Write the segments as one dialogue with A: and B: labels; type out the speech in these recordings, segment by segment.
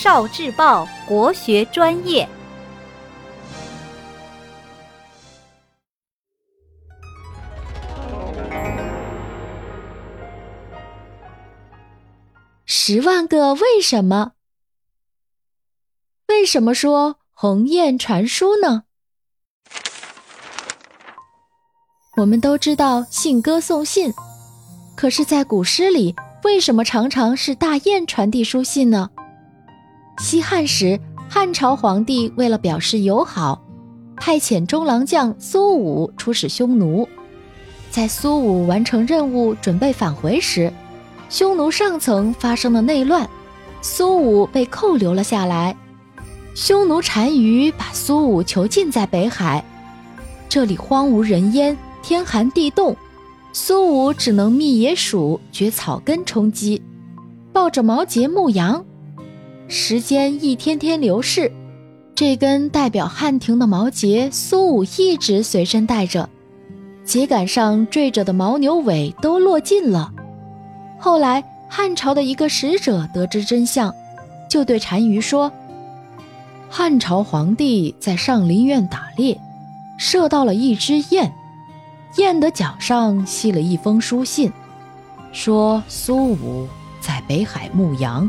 A: 少智报国学专业。
B: 十万个为什么？为什么说鸿雁传书呢？我们都知道信鸽送信，可是，在古诗里，为什么常常是大雁传递书信呢？西汉时，汉朝皇帝为了表示友好，派遣中郎将苏武出使匈奴。在苏武完成任务，准备返回时，匈奴上层发生了内乱，苏武被扣留了下来。匈奴单于把苏武囚禁在北海，这里荒无人烟，天寒地冻，苏武只能觅野鼠、掘草根充饥，抱着毛节牧羊。时间一天天流逝，这根代表汉庭的毛节，苏武一直随身带着，秸秆上缀着的牦牛尾都落尽了。后来，汉朝的一个使者得知真相，就对单于说：“汉朝皇帝在上林苑打猎，射到了一只雁，雁的脚上系了一封书信，说苏武在北海牧羊。”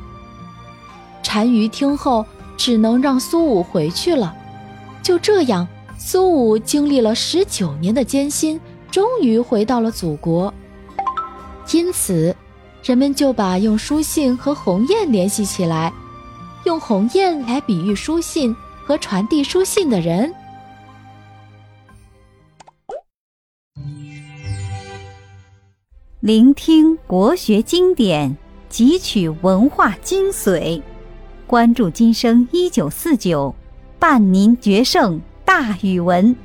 B: 单于听后，只能让苏武回去了。就这样，苏武经历了十九年的艰辛，终于回到了祖国。因此。人们就把用书信和鸿雁联系起来，用鸿雁来比喻书信和传递书信的人。
A: 聆听国学经典，汲取文化精髓，关注今生一九四九，伴您决胜大语文。